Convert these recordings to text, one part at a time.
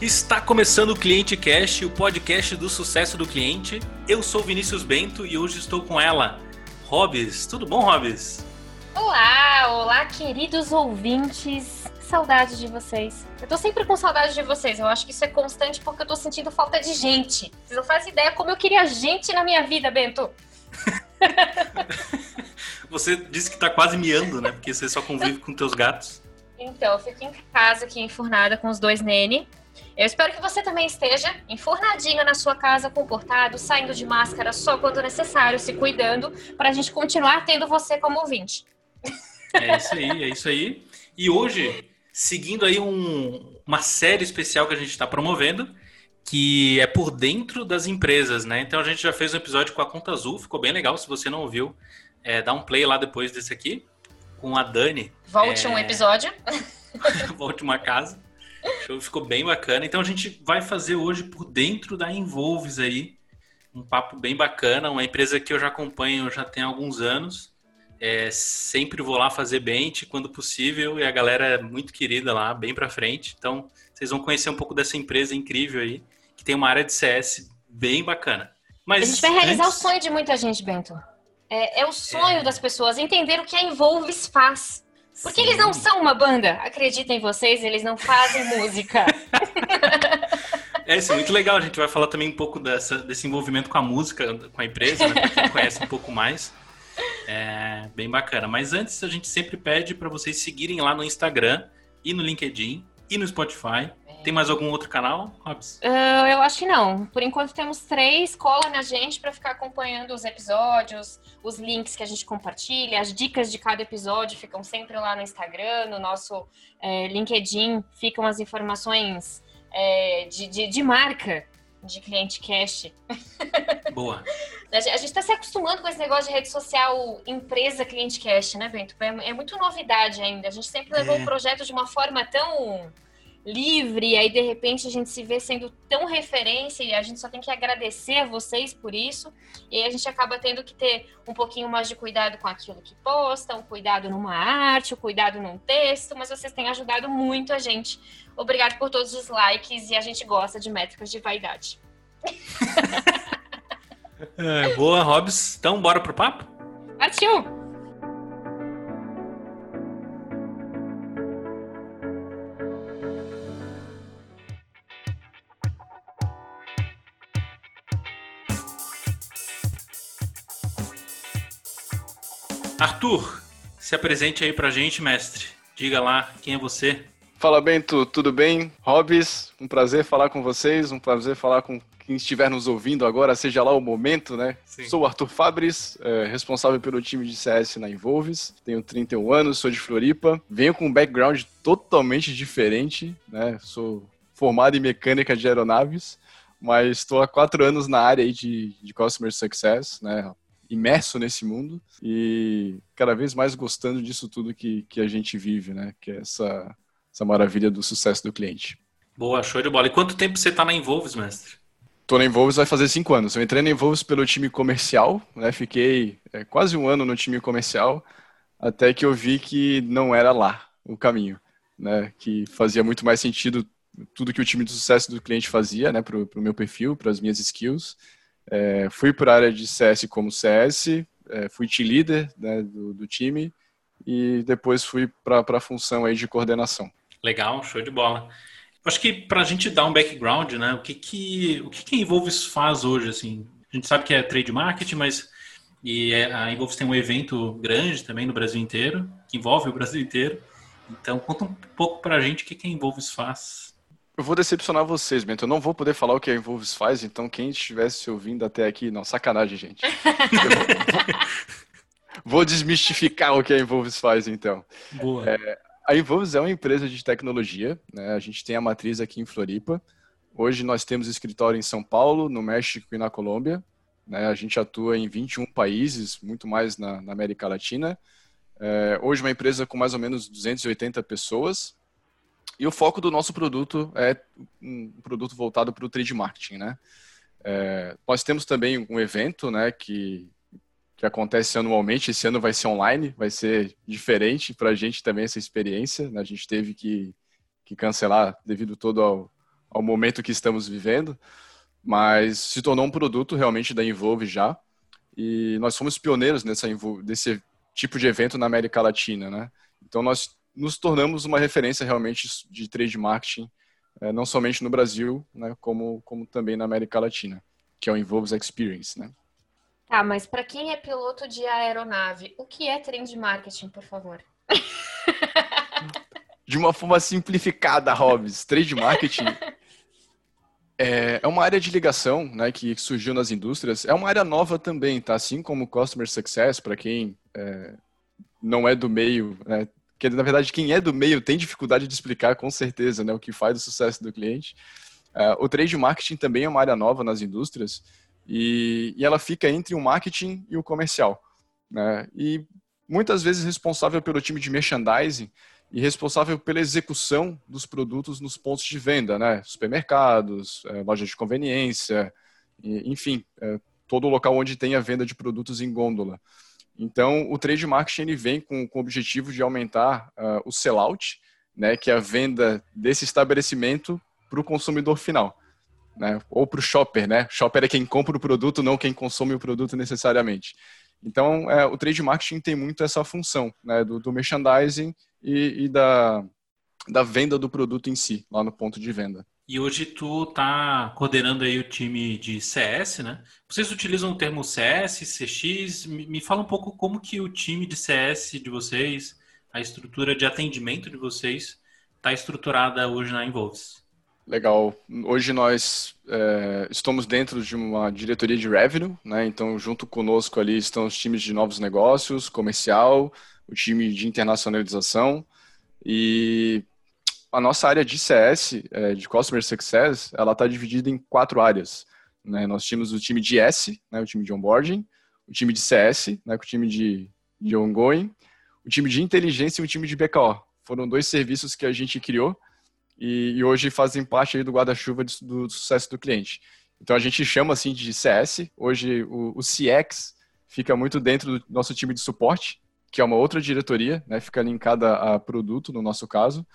Está começando o Cliente Cast, o podcast do sucesso do cliente. Eu sou Vinícius Bento e hoje estou com ela, Robes. Tudo bom, Robes? Olá, olá, queridos ouvintes. Saudade de vocês. Eu tô sempre com saudade de vocês. Eu acho que isso é constante porque eu tô sentindo falta de gente. Vocês não fazem ideia como eu queria gente na minha vida, Bento. você disse que tá quase miando, né? Porque você só convive com teus gatos. Então, eu fico em casa aqui enfurnada com os dois nene. Eu espero que você também esteja enfurnadinho na sua casa, comportado, saindo de máscara só quando necessário, se cuidando, para a gente continuar tendo você como ouvinte. É isso aí, é isso aí. E hoje, seguindo aí um, uma série especial que a gente está promovendo, que é por dentro das empresas, né? Então a gente já fez um episódio com a Conta Azul, ficou bem legal. Se você não ouviu, é, dá um play lá depois desse aqui, com a Dani. Volte é... um episódio. Volte uma casa. Show ficou bem bacana. Então a gente vai fazer hoje por dentro da Involves aí. Um papo bem bacana, uma empresa que eu já acompanho já tem alguns anos. É, sempre vou lá fazer bench quando possível e a galera é muito querida lá, bem para frente. Então vocês vão conhecer um pouco dessa empresa incrível aí, que tem uma área de CS bem bacana. Mas a gente vai realizar antes... o sonho de muita gente, Bento. É, é o sonho é... das pessoas entender o que a Involves faz. Porque Sim. eles não são uma banda. Acreditem vocês, eles não fazem música. É, isso é muito legal. A gente vai falar também um pouco dessa, desse envolvimento com a música, com a empresa, né? Pra quem conhece um pouco mais. É bem bacana. Mas antes, a gente sempre pede para vocês seguirem lá no Instagram e no LinkedIn e no Spotify tem mais algum outro canal, Robs? Uh, eu acho que não. Por enquanto temos três. Cola na gente para ficar acompanhando os episódios, os links que a gente compartilha, as dicas de cada episódio ficam sempre lá no Instagram, no nosso é, LinkedIn ficam as informações é, de, de, de marca de cliente cash. Boa. a gente está se acostumando com esse negócio de rede social empresa cliente cash, né, Bento? É, é muito novidade ainda. A gente sempre levou é. o projeto de uma forma tão livre, e aí de repente a gente se vê sendo tão referência e a gente só tem que agradecer a vocês por isso. E aí a gente acaba tendo que ter um pouquinho mais de cuidado com aquilo que posta, um cuidado numa arte, um cuidado num texto, mas vocês têm ajudado muito a gente. Obrigado por todos os likes e a gente gosta de métricas de vaidade. é, boa, Hobbs. Então, bora pro papo? Partiu! Arthur, se apresente aí pra gente, mestre. Diga lá quem é você. Fala, Bento, tudo bem? Hobbs, um prazer falar com vocês, um prazer falar com quem estiver nos ouvindo agora, seja lá o momento, né? Sim. Sou o Arthur Fabres, é, responsável pelo time de CS na Involves, tenho 31 anos, sou de Floripa, venho com um background totalmente diferente, né? Sou formado em mecânica de aeronaves, mas estou há quatro anos na área aí de, de Customer Success, né? Imerso nesse mundo e cada vez mais gostando disso tudo que, que a gente vive, né? Que é essa, essa maravilha do sucesso do cliente. Boa, show de bola. E quanto tempo você está na Involves, mestre? Tô na Involves vai fazer cinco anos. Eu entrei na Involves pelo time comercial, né? Fiquei é, quase um ano no time comercial, até que eu vi que não era lá o caminho, né? Que fazia muito mais sentido tudo que o time de sucesso do cliente fazia, né? Para o meu perfil, para as minhas skills. É, fui para a área de CS como CS, é, fui team leader né, do, do, time e depois fui para a função aí de coordenação. Legal, show de bola. Acho que para a gente dar um background, né, o que que o que, que a Involves faz hoje, assim? A gente sabe que é trade marketing, mas e é, a Involves tem um evento grande também no Brasil inteiro, que envolve o Brasil inteiro. Então, conta um pouco para a gente o que, que a Involves faz. Eu vou decepcionar vocês, Bento. Eu não vou poder falar o que a Involves faz, então quem estivesse ouvindo até aqui, não, sacanagem, gente. vou desmistificar o que a Involves faz, então. Boa. É, a Involves é uma empresa de tecnologia, né? A gente tem a matriz aqui em Floripa. Hoje nós temos escritório em São Paulo, no México e na Colômbia. Né? A gente atua em 21 países, muito mais na, na América Latina. É, hoje uma empresa com mais ou menos 280 pessoas, e o foco do nosso produto é um produto voltado para o trade marketing, né? É, nós temos também um evento, né, que, que acontece anualmente. Esse ano vai ser online, vai ser diferente para a gente também essa experiência. Né? A gente teve que, que cancelar devido todo ao, ao momento que estamos vivendo, mas se tornou um produto realmente da Involve já. E nós fomos pioneiros nessa, nesse tipo de evento na América Latina, né? Então nós nos tornamos uma referência realmente de trade marketing, é, não somente no Brasil, né, como, como também na América Latina, que é o Involves Experience, né? Tá, mas para quem é piloto de aeronave, o que é trade marketing, por favor? de uma forma simplificada, Hobbs, trade marketing é, é uma área de ligação né, que surgiu nas indústrias. É uma área nova também, tá? Assim como Customer Success, para quem é, não é do meio, né? Que na verdade quem é do meio tem dificuldade de explicar com certeza né, o que faz o sucesso do cliente. É, o trade marketing também é uma área nova nas indústrias e, e ela fica entre o marketing e o comercial. Né? E muitas vezes responsável pelo time de merchandising e responsável pela execução dos produtos nos pontos de venda, né? Supermercados, é, lojas de conveniência, enfim, é, todo local onde tem a venda de produtos em gôndola. Então, o trade marketing ele vem com, com o objetivo de aumentar uh, o sellout, né, que é a venda desse estabelecimento para o consumidor final, né, ou para o shopper, né? Shopper é quem compra o produto, não quem consome o produto necessariamente. Então, é, o trade marketing tem muito essa função, né, do, do merchandising e, e da, da venda do produto em si, lá no ponto de venda. E hoje tu tá coordenando aí o time de CS, né? Vocês utilizam o termo CS, CX? Me fala um pouco como que o time de CS de vocês, a estrutura de atendimento de vocês, está estruturada hoje na Involves. Legal. Hoje nós é, estamos dentro de uma diretoria de revenue, né? Então, junto conosco ali estão os times de novos negócios, comercial, o time de internacionalização e a nossa área de CS, é, de Customer Success, ela está dividida em quatro áreas. Né? Nós tínhamos o time de S, né, o time de onboarding, o time de CS, né, o time de, de ongoing, o time de inteligência e o time de BKO. Foram dois serviços que a gente criou e, e hoje fazem parte do guarda-chuva do, do, sucesso do cliente. Então a gente chama assim de CS. Hoje o, o CX fica muito dentro do nosso time de suporte, que é uma outra diretoria, né, fica linkada a produto, no nosso caso.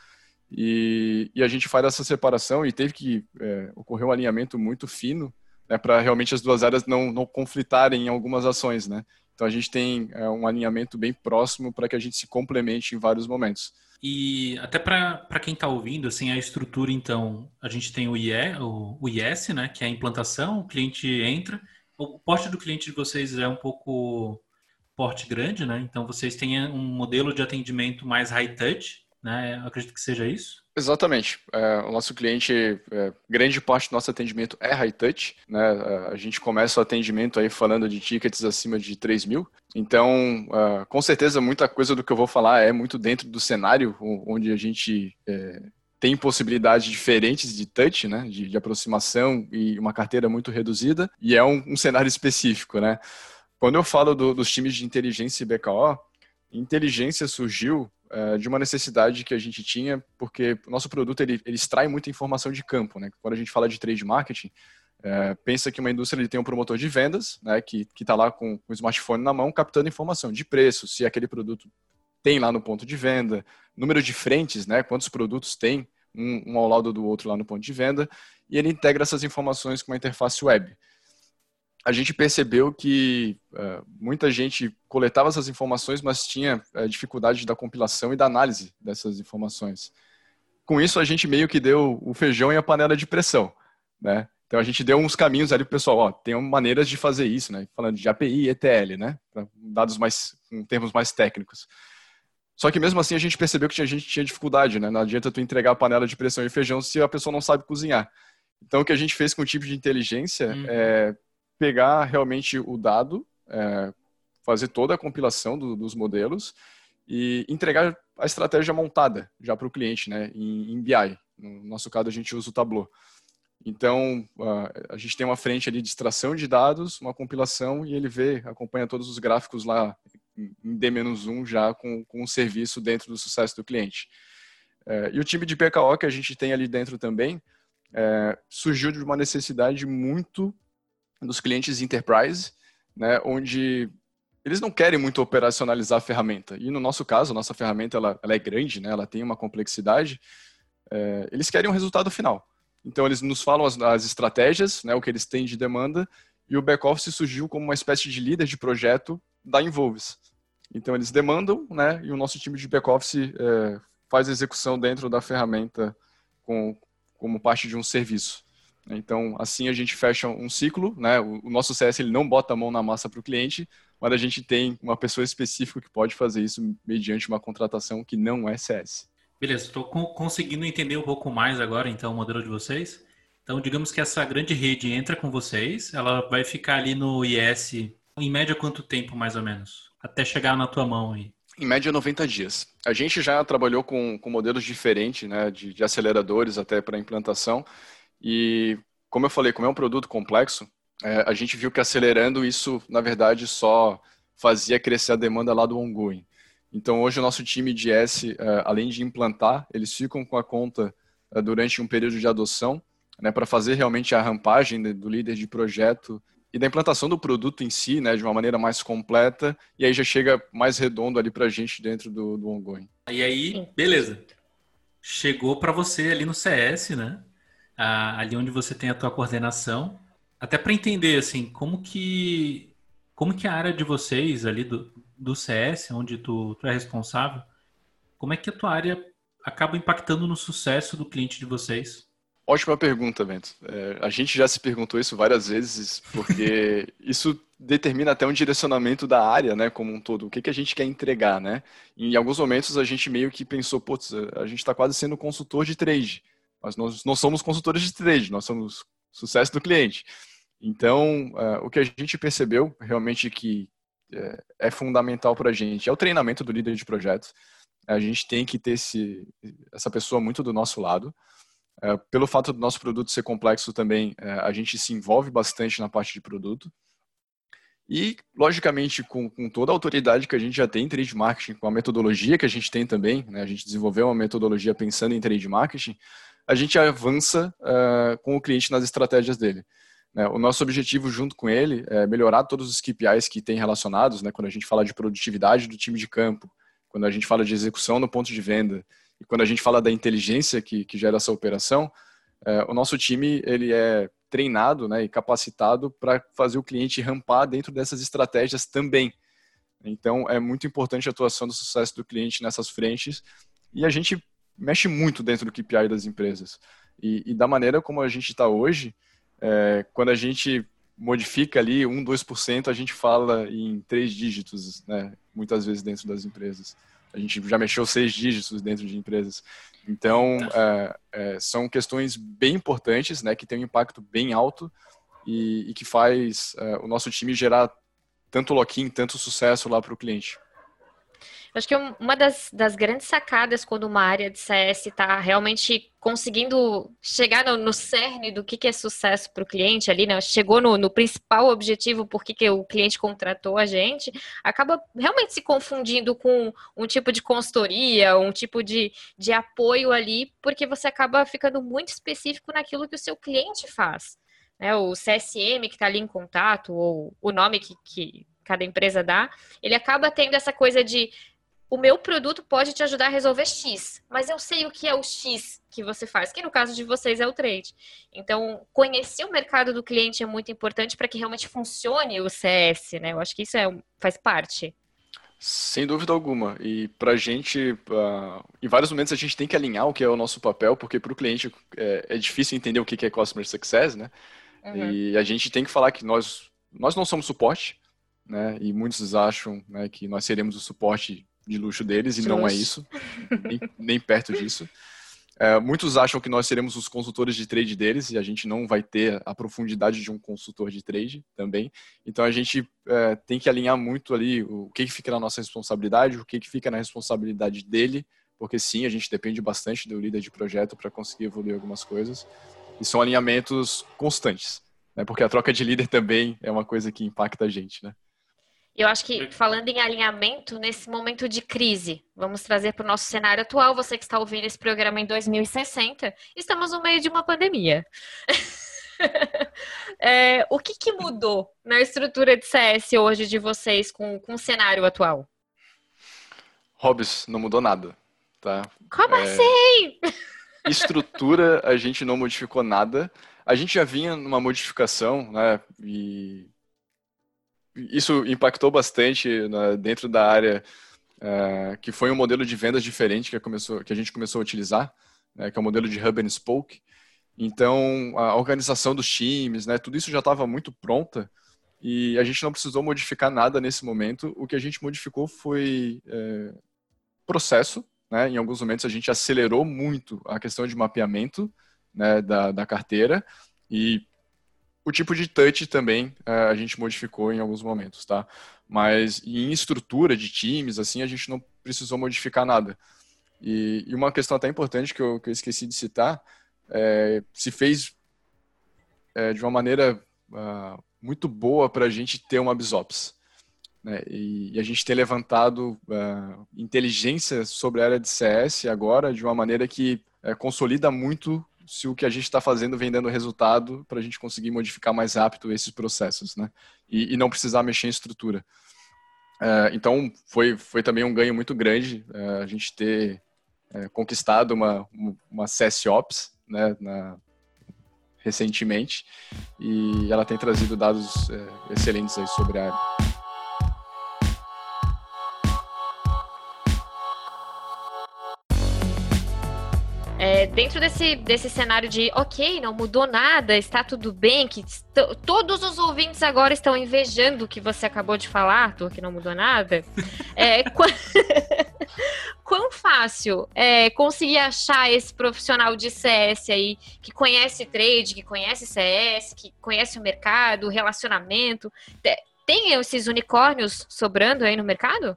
E, e a gente faz essa separação e teve que é, ocorrer um alinhamento muito fino né, para realmente as duas áreas não, não conflitarem em algumas ações. Né? Então a gente tem é, um alinhamento bem próximo para que a gente se complemente em vários momentos. E até para quem está ouvindo, assim, a estrutura, então, a gente tem o, IE, o, o IS, né, que é a implantação, o cliente entra. O porte do cliente de vocês é um pouco porte grande, né? Então vocês têm um modelo de atendimento mais high touch, né? Eu acredito que seja isso. Exatamente. É, o nosso cliente, é, grande parte do nosso atendimento é high touch. Né? É, a gente começa o atendimento aí falando de tickets acima de 3 mil. Então, é, com certeza, muita coisa do que eu vou falar é muito dentro do cenário onde a gente é, tem possibilidades diferentes de touch, né? de, de, aproximação e uma carteira muito reduzida. E é um, um cenário específico. Né? Quando eu falo do, dos times de inteligência e BKO, inteligência surgiu é, de uma necessidade que a gente tinha, porque o nosso produto ele, ele extrai muita informação de campo. Né? Quando a gente fala de trade marketing, é, pensa que uma indústria ele tem um promotor de vendas, né, que está lá com, o smartphone na mão, captando informação de preço, se aquele produto tem lá no ponto de venda, número de frentes, né, quantos produtos tem um, um ao lado do outro lá no ponto de venda, e ele integra essas informações com uma interface web a gente percebeu que uh, muita gente coletava essas informações, mas tinha uh, dificuldade da compilação e da análise dessas informações. Com isso, a gente meio que deu o feijão e a panela de pressão, né? Então a gente deu uns caminhos ali pro pessoal, ó, tem maneiras de fazer isso, né? Falando de API e ETL, né? Pra dados mais, em termos mais técnicos. Só que mesmo assim a gente percebeu que a gente tinha dificuldade, né? Não adianta tu entregar a panela de pressão e feijão se a pessoa não sabe cozinhar. Então o que a gente fez com o tipo de inteligência uhum. é pegar realmente o dado, é, fazer toda a compilação do, dos modelos e entregar a estratégia montada já para o cliente, né, em, em, BI. No nosso caso, a gente usa o Tableau. Então, a gente tem uma frente ali de extração de dados, uma compilação e ele vê, acompanha todos os gráficos lá em D-1 já com, com o serviço dentro do sucesso do cliente. É, e o time de PKO que a gente tem ali dentro também é, surgiu de uma necessidade muito dos clientes enterprise, né, onde eles não querem muito operacionalizar a ferramenta. E no nosso caso, a nossa ferramenta ela, ela é grande, né, ela tem uma complexidade. É, eles querem um resultado final. Então, eles nos falam as, as estratégias, né, o que eles têm de demanda, e o back-office surgiu como uma espécie de líder de projeto da Involves. Então, eles demandam, né, e o nosso time de back-office é, faz a execução dentro da ferramenta com, como parte de um serviço. Então, assim a gente fecha um ciclo, né? O, nosso CS ele não bota a mão na massa para o cliente, mas a gente tem uma pessoa específica que pode fazer isso mediante uma contratação que não é CS. Beleza, estou conseguindo entender um pouco mais agora, então, o modelo de vocês. Então, digamos que essa grande rede entra com vocês, ela vai ficar ali no IS em média quanto tempo, mais ou menos? Até chegar na tua mão aí. Em média, 90 dias. A gente já trabalhou com, com modelos diferentes, né, de, de aceleradores até para implantação. E, como eu falei, como é um produto complexo, é, a gente viu que acelerando isso, na verdade, só fazia crescer a demanda lá do ongoing. Então, hoje, o nosso time de S, é, além de implantar, eles ficam com a conta é, durante um período de adoção, né, para fazer realmente a rampagem do líder de projeto e da implantação do produto em si, né, de uma maneira mais completa, e aí já chega mais redondo ali para a gente dentro do, do ongoing. E aí, beleza. Chegou para você ali no CS, né? Ali onde você tem a tua coordenação, até para entender assim como que como que a área de vocês ali do, do CS, onde tu, tu é responsável, como é que a tua área acaba impactando no sucesso do cliente de vocês? Ótima pergunta, Bento. É, a gente já se perguntou isso várias vezes, porque isso determina até um direcionamento da área, né, como um todo. O que, que a gente quer entregar, né? Em alguns momentos a gente meio que pensou, putz, a gente está quase sendo consultor de trade. Mas nós não somos consultores de trade, nós somos sucesso do cliente. Então, uh, o que a gente percebeu realmente que é, é fundamental para a gente é o treinamento do líder de projetos. A gente tem que ter esse, essa pessoa muito do nosso lado. Uh, pelo fato do nosso produto ser complexo também, uh, a gente se envolve bastante na parte de produto. E, logicamente, com, com, toda a autoridade que a gente já tem em trade marketing, com a metodologia que a gente tem também, né, a gente desenvolveu uma metodologia pensando em trade marketing, a gente avança uh, com o cliente nas estratégias dele. Né? O nosso objetivo junto com ele é melhorar todos os KPIs que tem relacionados, né? quando a gente fala de produtividade do time de campo, quando a gente fala de execução no ponto de venda e quando a gente fala da inteligência que, que gera essa operação, uh, o nosso time ele é treinado né, e capacitado para fazer o cliente rampar dentro dessas estratégias também. Então, é muito importante a atuação do sucesso do cliente nessas frentes e a gente mexe muito dentro do KPI das empresas. E, e da maneira como a gente está hoje, é, quando a gente modifica ali 1, 2%, a gente fala em três dígitos, né? muitas vezes dentro das empresas. A gente já mexeu seis dígitos dentro de empresas. Então, é, é, são questões bem importantes, né, que têm um impacto bem alto e, e que faz é, o nosso time gerar tanto lock-in, tanto sucesso lá para o cliente. Acho que uma das, das, grandes sacadas quando uma área de CS está realmente conseguindo chegar no, no cerne do que, que é sucesso para o cliente ali, né? Chegou no, no principal objetivo por que, que o cliente contratou a gente, acaba realmente se confundindo com um tipo de consultoria, um tipo de, de apoio ali, porque você acaba ficando muito específico naquilo que o seu cliente faz. Né? O CSM que está ali em contato, ou o nome que, que cada empresa dá, ele acaba tendo essa coisa de o meu produto pode te ajudar a resolver X, mas eu sei o que é o X que você faz, que no caso de vocês é o trade. Então, conhecer o mercado do cliente é muito importante para que realmente funcione o CS, né? Eu acho que isso é, faz parte. Sem dúvida alguma. E para a gente, uh, em vários momentos a gente tem que alinhar o que é o nosso papel, porque para o cliente é, é, difícil entender o que é Customer Success, né? Uhum. E a gente tem que falar que nós, nós não somos suporte, né? E muitos acham né, que nós seremos o suporte de luxo deles, e não é isso, nem, nem perto disso. É, muitos acham que nós seremos os consultores de trade deles e a gente não vai ter a profundidade de um consultor de trade também. Então a gente é, tem que alinhar muito ali o que, que fica na nossa responsabilidade, o que, que fica na responsabilidade dele, porque sim, a gente depende bastante do líder de projeto para conseguir evoluir algumas coisas. E são alinhamentos constantes, né? porque a troca de líder também é uma coisa que impacta a gente. Né? Eu acho que, falando em alinhamento, nesse momento de crise, vamos trazer para o nosso cenário atual. Você que está ouvindo esse programa em 2060, estamos no meio de uma pandemia. é, o que, que, mudou na estrutura de CS hoje de vocês com, com o cenário atual? Hobbs, não mudou nada. Tá? Como é... assim? Estrutura, a gente não modificou nada. A gente já vinha numa modificação, né? E isso impactou bastante né, dentro da área uh, que foi um modelo de vendas diferente que, começou, que a gente começou a utilizar, né, que é o modelo de Hub and Spoke. Então, a organização dos times, né, tudo isso já estava muito pronta e a gente não precisou modificar nada nesse momento. O que a gente modificou foi é, processo. Né? Em alguns momentos a gente acelerou muito a questão de mapeamento né, da, da carteira e o tipo de touch também é, a gente modificou em alguns momentos, tá? Mas em estrutura de times, assim, a gente não precisou modificar nada. E, e uma questão até importante que eu, que eu esqueci de citar, é, se fez é, de uma maneira uh, muito boa para a gente ter uma BizOps. Né? E, e, a gente tem levantado uh, inteligência sobre a área de CS agora de uma maneira que uh, consolida muito se o que a gente está fazendo vem dando resultado para a gente conseguir modificar mais rápido esses processos, né? E, e não precisar mexer em estrutura. Uh, então, foi, foi também um ganho muito grande uh, a gente ter uh, conquistado uma, uma CSOps, né, na, recentemente, e ela tem trazido dados excelentes aí sobre a área. Dentro desse, desse cenário de, ok, não mudou nada, está tudo bem, que todos os ouvintes agora estão invejando o que você acabou de falar, Arthur, que não mudou nada. É, qu... Quão fácil é conseguir achar esse profissional de CS aí, que conhece trade, que conhece CS, que conhece o mercado, o relacionamento. Tem esses unicórnios sobrando aí no mercado?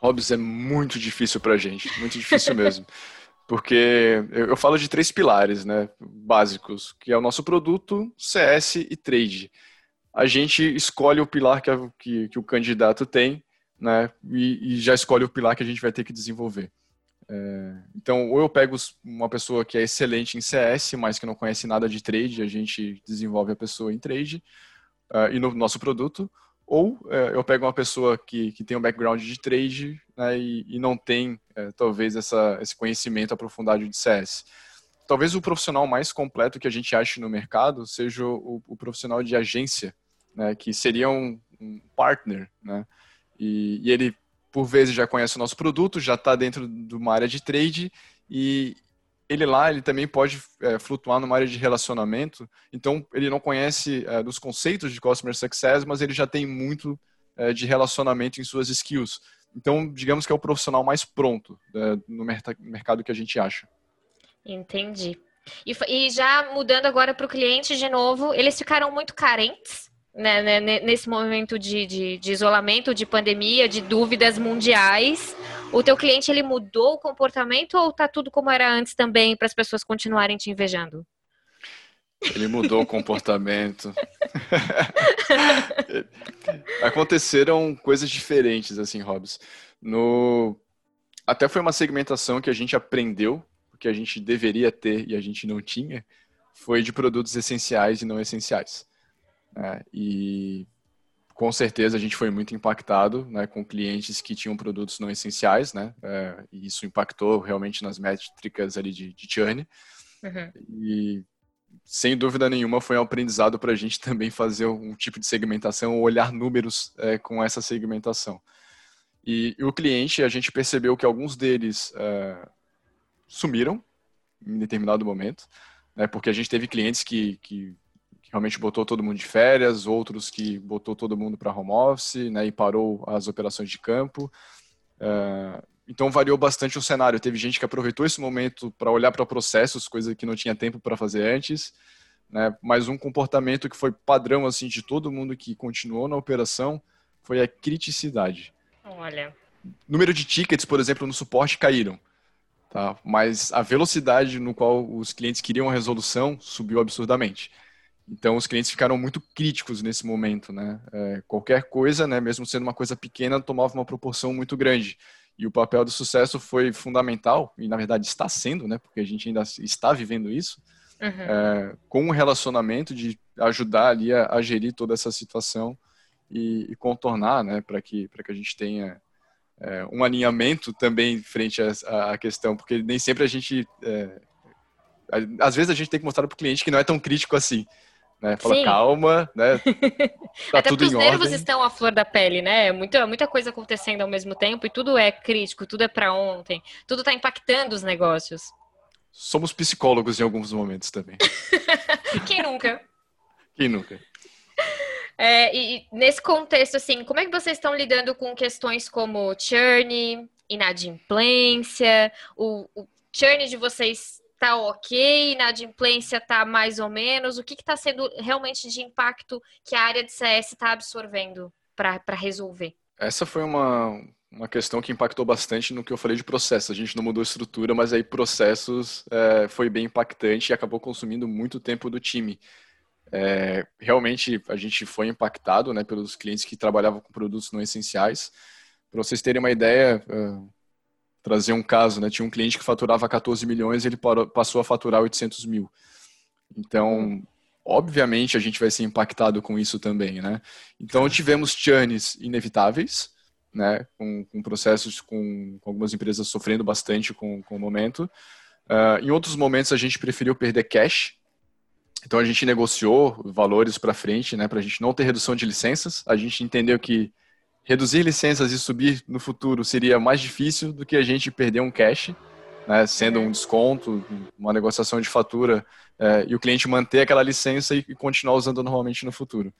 Hobbs é muito difícil pra gente, muito difícil mesmo. Porque eu, falo de três pilares né, básicos, que é o nosso produto, CS e trade. A gente escolhe o pilar que, a, que, que o candidato tem né, e, e, já escolhe o pilar que a gente vai ter que desenvolver. É, então, ou eu pego uma pessoa que é excelente em CS, mas que não conhece nada de trade, a gente desenvolve a pessoa em trade uh, e no nosso produto, ou é, eu pego uma pessoa que, que tem um background de trade né, e, e, não tem, é, talvez, essa, esse conhecimento aprofundado de CS. Talvez o profissional mais completo que a gente ache no mercado seja o, o profissional de agência, né, que seria um, um partner, né, e, e, ele, por vezes, já conhece o nosso produto, já está dentro de uma área de trade e, ele lá ele também pode é, flutuar numa área de relacionamento. Então ele não conhece é, dos conceitos de customer success, mas ele já tem muito é, de relacionamento em suas skills. Então digamos que é o profissional mais pronto é, no mercado que a gente acha. Entendi. E, e já mudando agora para o cliente de novo, eles ficaram muito carentes né, né, nesse momento de, de, de isolamento, de pandemia, de dúvidas mundiais o teu cliente ele mudou o comportamento ou tá tudo como era antes também para as pessoas continuarem te invejando? Ele mudou o comportamento. Aconteceram coisas diferentes, assim, Hobbs. No... Até foi uma segmentação que a gente aprendeu, que a gente deveria ter e a gente não tinha, foi de produtos essenciais e não essenciais. É, e com certeza a gente foi muito impactado né, com clientes que tinham produtos não essenciais, né? É, e isso impactou realmente nas métricas ali de, de churn. Uhum. E sem dúvida nenhuma foi um aprendizado para a gente também fazer um tipo de segmentação, olhar números é, com essa segmentação. E, e, o cliente, a gente percebeu que alguns deles é, sumiram em determinado momento, né, porque a gente teve clientes que, que que realmente botou todo mundo de férias, outros que botou todo mundo para home office, né, e parou as operações de campo. Uh, então variou bastante o cenário. Teve gente que aproveitou esse momento para olhar para processos, coisa que não tinha tempo para fazer antes. Né? Mas um comportamento que foi padrão assim de todo mundo que continuou na operação foi a criticidade. Olha. Número de tickets, por exemplo, no suporte caíram. Tá? Mas a velocidade no qual os clientes queriam a resolução subiu absurdamente. Então, os clientes ficaram muito críticos nesse momento, né? É, qualquer coisa, né, mesmo sendo uma coisa pequena, tomava uma proporção muito grande. E o papel do sucesso foi fundamental, e na verdade está sendo, né? Porque a gente ainda está vivendo isso, uhum. é, com um relacionamento de ajudar ali a, a gerir toda essa situação e, e contornar, né? Para que, que a gente tenha é, um alinhamento também frente à, questão, porque nem sempre a gente. É, às vezes a gente tem que mostrar para o cliente que não é tão crítico assim. Né? Fala, Sim. calma, né? Tá Até tudo os nervos estão à flor da pele, né? Muita, muita coisa acontecendo ao mesmo tempo e tudo é crítico, tudo é para ontem, tudo está impactando os negócios. Somos psicólogos em alguns momentos também. Quem nunca? Quem nunca? É, e nesse contexto, assim, como é que vocês estão lidando com questões como churn, inadimplência, o, o churn de vocês tá ok, inadimplência tá mais ou menos, o que está sendo realmente de impacto que a área de CS está absorvendo para resolver? Essa foi uma, uma questão que impactou bastante no que eu falei de processos. A gente não mudou estrutura, mas aí processos é, foi bem impactante e acabou consumindo muito tempo do time. É, realmente a gente foi impactado né, pelos clientes que trabalhavam com produtos não essenciais. Para vocês terem uma ideia, uh, trazer um caso, né, tinha um cliente que faturava 14 milhões e ele passou a faturar 800 mil. Então, obviamente, a gente vai ser impactado com isso também. Né? Então, tivemos churns inevitáveis, né, com, com processos, com, com, algumas empresas sofrendo bastante com, com o momento. Uh, em outros momentos, a gente preferiu perder cash, então a gente negociou valores para frente, né, para a gente não ter redução de licenças. A gente entendeu que reduzir licenças e subir no futuro seria mais difícil do que a gente perder um cash, né, sendo um desconto, uma negociação de fatura é, e o cliente manter aquela licença e, continuar usando normalmente no futuro.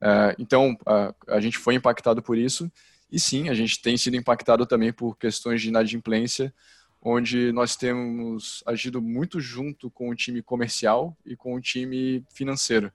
É, então a, a gente foi impactado por isso e sim, a gente tem sido impactado também por questões de inadimplência onde nós temos agido muito junto com o time comercial e com o time financeiro.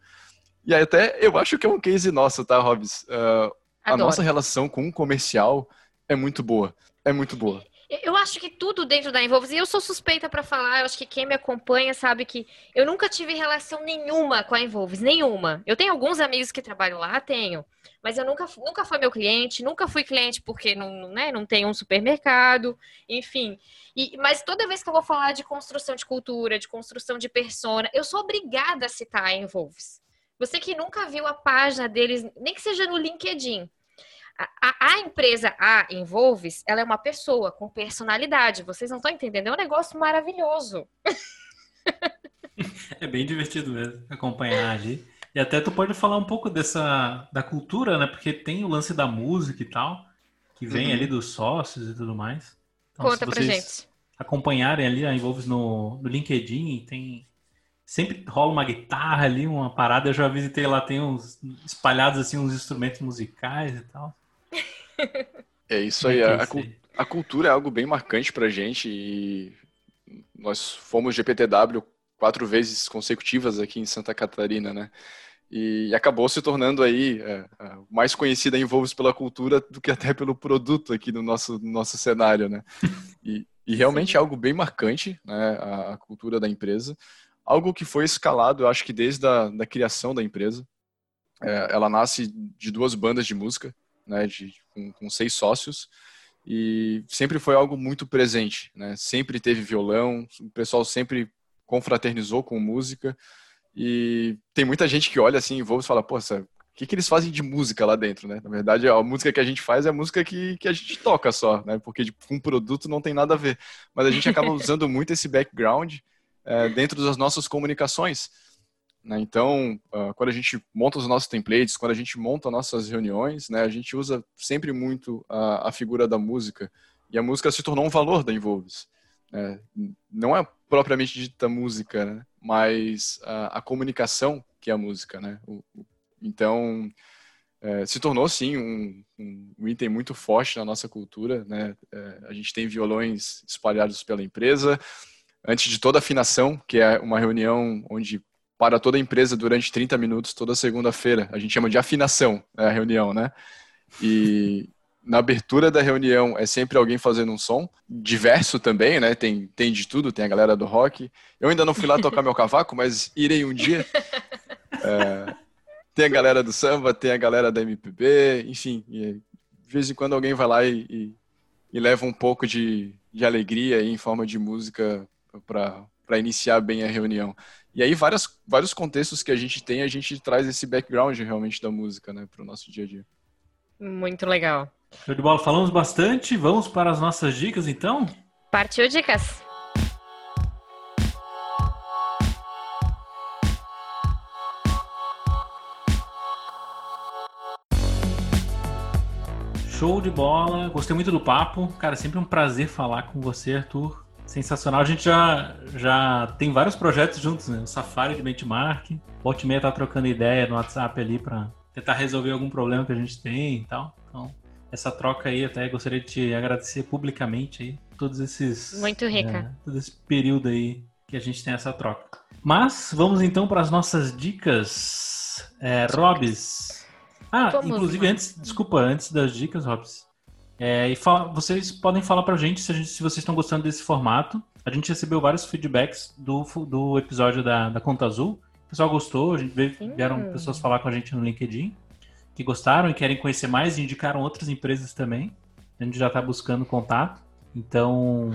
E aí até eu acho que é um case nosso, tá, Robs? Uh, a nossa relação com o comercial é muito boa. É muito boa. Eu acho que tudo dentro da Envolves, e eu sou suspeita para falar, eu acho que quem me acompanha sabe que eu nunca tive relação nenhuma com a Envolves, nenhuma. Eu tenho alguns amigos que trabalham lá, tenho, mas eu nunca, nunca fui meu cliente, nunca fui cliente porque não, né, não tem um supermercado, enfim. E, mas toda vez que eu vou falar de construção de cultura, de construção de persona, eu sou obrigada a citar a Envolves. Você que nunca viu a página deles, nem que seja no LinkedIn, a, a, empresa A Envolves, ela é uma pessoa com personalidade. Vocês não estão entendendo? É um negócio maravilhoso. É bem divertido mesmo acompanhar ali. E até tu pode falar um pouco dessa da cultura, né? Porque tem o lance da música e tal, que vem uhum. ali dos sócios e tudo mais. Então, Conta pra gente. Acompanharem ali a Envolves no, no LinkedIn, tem sempre rola uma guitarra ali, uma parada. Eu já visitei lá, tem uns espalhados assim uns instrumentos musicais e tal. É isso aí. A, a, cultura é algo bem marcante pra gente e nós fomos GPTW quatro vezes consecutivas aqui em Santa Catarina, né? E acabou se tornando aí é, é, mais conhecida em Volvos pela cultura do que até pelo produto aqui no nosso, no nosso cenário, né? E, e realmente é algo bem marcante, né? A, a, cultura da empresa. Algo que foi escalado, eu acho que desde a da criação da empresa. É, ela nasce de duas bandas de música, né, de, com, com, seis sócios, e sempre foi algo muito presente, né? Sempre teve violão, o pessoal sempre confraternizou com música, e tem muita gente que olha assim, e fala, poxa, o que, que eles fazem de música lá dentro, né? Na verdade, a música que a gente faz é a música que, que a gente toca só, né? Porque tipo, com produto não tem nada a ver. Mas a gente acaba usando muito esse background é, dentro das nossas comunicações. Né? Então, uh, quando a gente monta os nossos templates, quando a gente monta nossas reuniões, né, a gente usa sempre muito a, a, figura da música. E a música se tornou um valor da Involves. Né? Não é propriamente dita música, né? mas a, a, comunicação que é a música. Né? O, o, então, é, se tornou, sim, um, um, um, item muito forte na nossa cultura. Né? É, a gente tem violões espalhados pela empresa. Antes de toda afinação, que é uma reunião onde para toda a empresa durante 30 minutos toda segunda-feira. A gente chama de afinação né, a reunião, né? E na abertura da reunião é sempre alguém fazendo um som, diverso também, né? Tem, tem de tudo, tem a galera do rock. Eu ainda não fui lá tocar meu cavaco, mas irei um dia. É, tem a galera do samba, tem a galera da MPB, enfim. de vez em quando alguém vai lá e, e, e leva um pouco de, de alegria em forma de música para iniciar bem a reunião. E aí, várias, vários contextos que a gente tem, a gente traz esse background realmente da música, né, para o nosso dia a dia. Muito legal. Show de bola, falamos bastante. Vamos para as nossas dicas então? Partiu dicas. Show de bola, gostei muito do papo. Cara, sempre um prazer falar com você, Arthur. Sensacional. A gente já, já tem vários projetos juntos, né? O Safari de Benchmark. Volte meia tá trocando ideia no WhatsApp ali para tentar resolver algum problema que a gente tem e tal. Então, essa troca aí, até gostaria de te agradecer publicamente aí, todos esses. Muito rica. É, todo esse período aí que a gente tem essa troca. Mas vamos então para as nossas dicas. É, Robs. Ah, Vamos inclusive, antes, desculpa, antes das dicas, Robs. É, e fala, vocês podem falar pra gente se, gente se, vocês estão gostando desse formato. A gente recebeu vários feedbacks do, do episódio da, da Conta Azul. O pessoal gostou, a gente veio, vieram pessoas falar com a gente no LinkedIn que gostaram e querem conhecer mais e indicaram outras empresas também. A gente já está buscando contato. Então,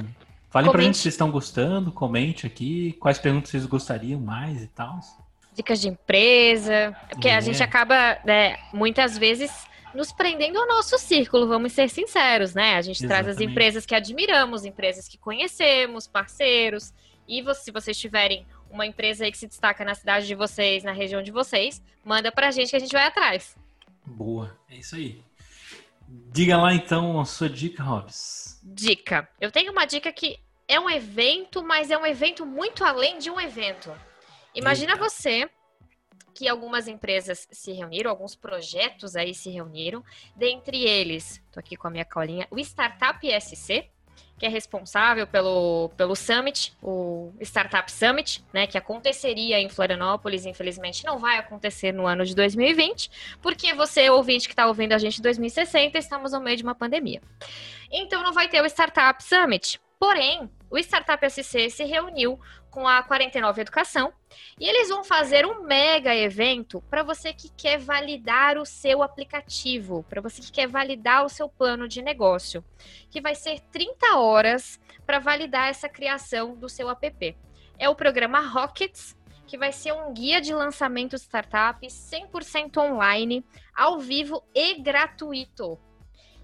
falem pra gente se vocês estão gostando, comente aqui, quais perguntas vocês gostariam mais e tal. Dicas de empresa, porque é. a gente acaba, né, muitas vezes nos prendendo ao nosso círculo, vamos ser sinceros, né? A gente Exatamente. traz as empresas que admiramos, empresas que conhecemos, parceiros. E se vocês tiverem uma empresa aí que se destaca na cidade de vocês, na região de vocês, manda pra gente que a gente vai atrás. Boa, é isso aí. Diga lá então a sua dica, Robs. Dica. Eu tenho uma dica que é um evento, mas é um evento muito além de um evento. Imagina Eita. você que algumas empresas se reuniram, alguns projetos aí se reuniram, dentre eles, tô aqui com a minha colinha, o Startup SC, que é responsável pelo, pelo Summit, o Startup Summit, né, que aconteceria em Florianópolis, infelizmente não vai acontecer no ano de 2020, porque você, ouvinte que está ouvindo a gente em 2060, estamos no meio de uma pandemia. Então não vai ter o Startup Summit. Porém, o Startup SC se reuniu com a 49 Educação e eles vão fazer um mega evento para você que quer validar o seu aplicativo, para você que quer validar o seu plano de negócio, que vai ser 30 horas para validar essa criação do seu app. É o programa Rockets, que vai ser um guia de lançamento startup 100% online, ao vivo e gratuito.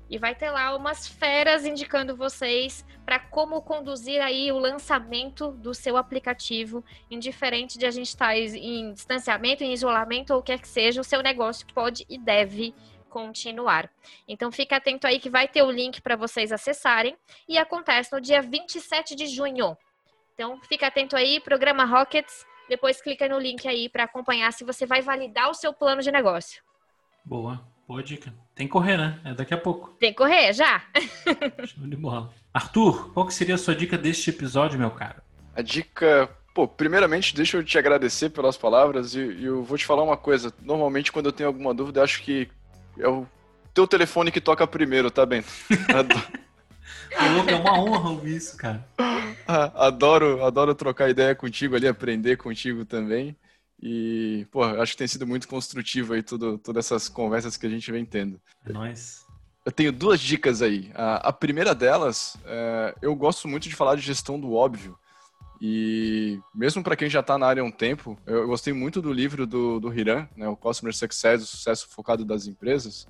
E vai ter lá umas feras indicando vocês para como conduzir aí o lançamento do seu aplicativo, indiferente de a gente estar tá em distanciamento, em isolamento ou o que quer que seja, o seu negócio pode e deve continuar. Então fica atento aí que vai ter o link para vocês acessarem e acontece no dia 27 de junho. Então fica atento aí, programa Rockets, depois clica no link aí para acompanhar se você vai validar o seu plano de negócio. Boa. Boa dica. Tem que correr, né? É daqui a pouco. Tem que correr, já. Show de bola. Arthur, qual que seria a sua dica deste episódio, meu cara? A dica. Pô, primeiramente, deixa eu te agradecer pelas palavras e, e eu vou te falar uma coisa. Normalmente, quando eu tenho alguma dúvida, eu acho que é o teu telefone que toca primeiro, tá, bem? é uma honra ouvir isso, cara. Adoro, adoro trocar ideia contigo ali, aprender contigo também. E, pô, acho que tem sido muito construtivo aí tudo, todas essas conversas que a gente vem tendo. É nóis. Eu tenho duas dicas aí. A, a primeira delas, é, eu gosto muito de falar de gestão do óbvio. E mesmo para quem já está na área há um tempo, eu gostei muito do livro do, do Hiram, né, o Customer Success, o sucesso focado das empresas.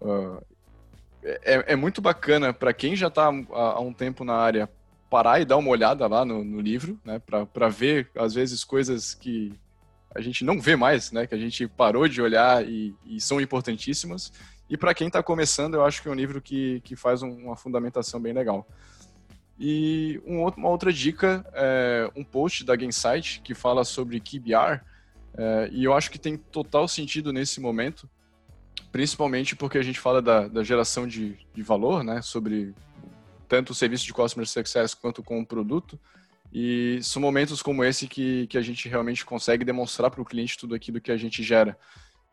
Uh, é, é, muito bacana para quem já está há, há, um tempo na área parar e dar uma olhada lá no, no livro, né, para ver às vezes coisas que a gente não vê mais, né? Que a gente parou de olhar e, e são importantíssimas. E para quem está começando, eu acho que é um livro que, que faz um, uma fundamentação bem legal. E um outro, uma outra dica é um post da Gainsight que fala sobre KBR, é, e eu acho que tem total sentido nesse momento, principalmente porque a gente fala da, da geração de, de valor, né? Sobre tanto o serviço de Customer Success quanto com o produto. E são momentos como esse que, que a gente realmente consegue demonstrar para o cliente tudo aquilo que a gente gera.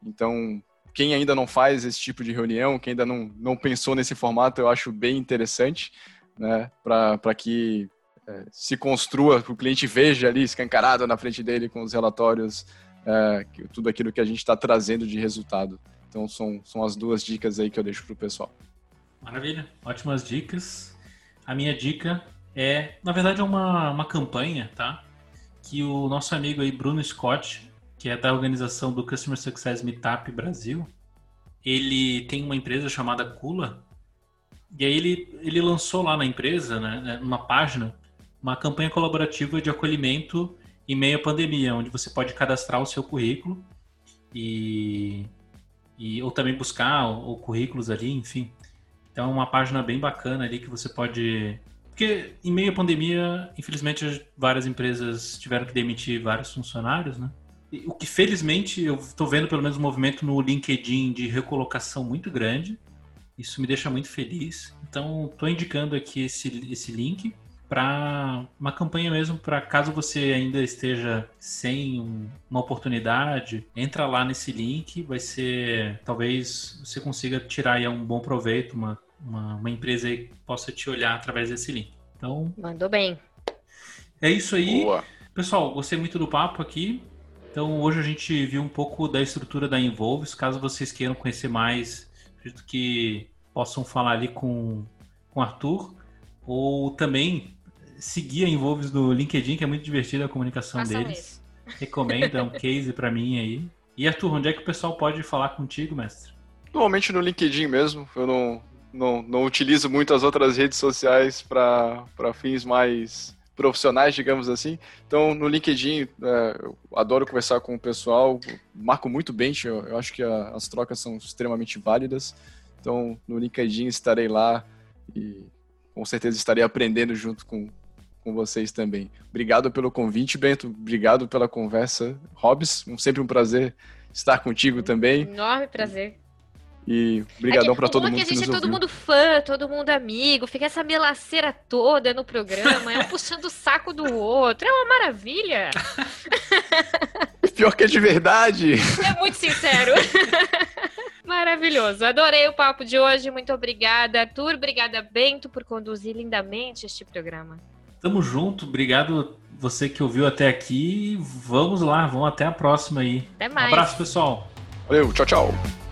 Então, quem ainda não faz esse tipo de reunião, quem ainda não, não pensou nesse formato, eu acho bem interessante, né, para que é, se construa, que o cliente veja ali escancarado na frente dele com os relatórios, é, tudo aquilo que a gente está trazendo de resultado. Então, são, são as duas dicas aí que eu deixo para o pessoal. Maravilha, ótimas dicas. A minha dica é, na verdade, é uma, uma campanha, tá? Que o nosso amigo aí, Bruno Scott, que é da organização do Customer Success Meetup Brasil, ele tem uma empresa chamada Kula, E aí ele, ele lançou lá na empresa, né, né, numa página, uma campanha colaborativa de acolhimento em meio à pandemia, onde você pode cadastrar o seu currículo e, e ou também buscar o, currículos ali, enfim. Então é uma página bem bacana ali que você pode porque em meio à pandemia, infelizmente, várias empresas tiveram que demitir vários funcionários, né? o que felizmente eu estou vendo pelo menos um movimento no LinkedIn de recolocação muito grande. Isso me deixa muito feliz. Então, estou indicando aqui esse, esse link para uma campanha mesmo para caso você ainda esteja sem um, uma oportunidade, entra lá nesse link, vai ser talvez você consiga tirar aí um bom proveito, uma, uma, uma empresa aí possa te olhar através desse link. Então, mandou bem. É isso aí. Boa. Pessoal, gostei muito do papo aqui. Então, hoje a gente viu um pouco da estrutura da Involves. Caso vocês queiram conhecer mais, acredito que possam falar ali com o Arthur. Ou também seguir a Involves no LinkedIn, que é muito divertida a comunicação Façam deles. Isso. Recomenda um case para mim aí. E Arthur, onde é que o pessoal pode falar contigo, mestre? Normalmente no LinkedIn mesmo. Eu não, não, não utilizo muito as outras redes sociais para fins mais profissionais, digamos assim. Então, no LinkedIn, é, eu adoro conversar com o pessoal, marco muito bem, eu, eu acho que a, as trocas são extremamente válidas. Então, no LinkedIn estarei lá e com certeza estarei aprendendo junto com, com vocês também. Obrigado pelo convite, Bento. Obrigado pela conversa. Hobbs, sempre um prazer estar contigo também. Enorme prazer. E brigadão é para todo mundo que, a gente é todo mundo fã, todo mundo amigo, fica essa melaceira toda no programa, é um puxando o saco do outro, é uma maravilha. Pior que é de verdade. É muito sincero. Maravilhoso. Adorei o papo de hoje. Muito obrigada, Arthur. Obrigada, Bento, por conduzir lindamente este programa. Tamo junto. Obrigado você que ouviu até aqui. Vamos lá, vamos até a próxima aí. Até mais. Um abraço, pessoal. Valeu, tchau, tchau.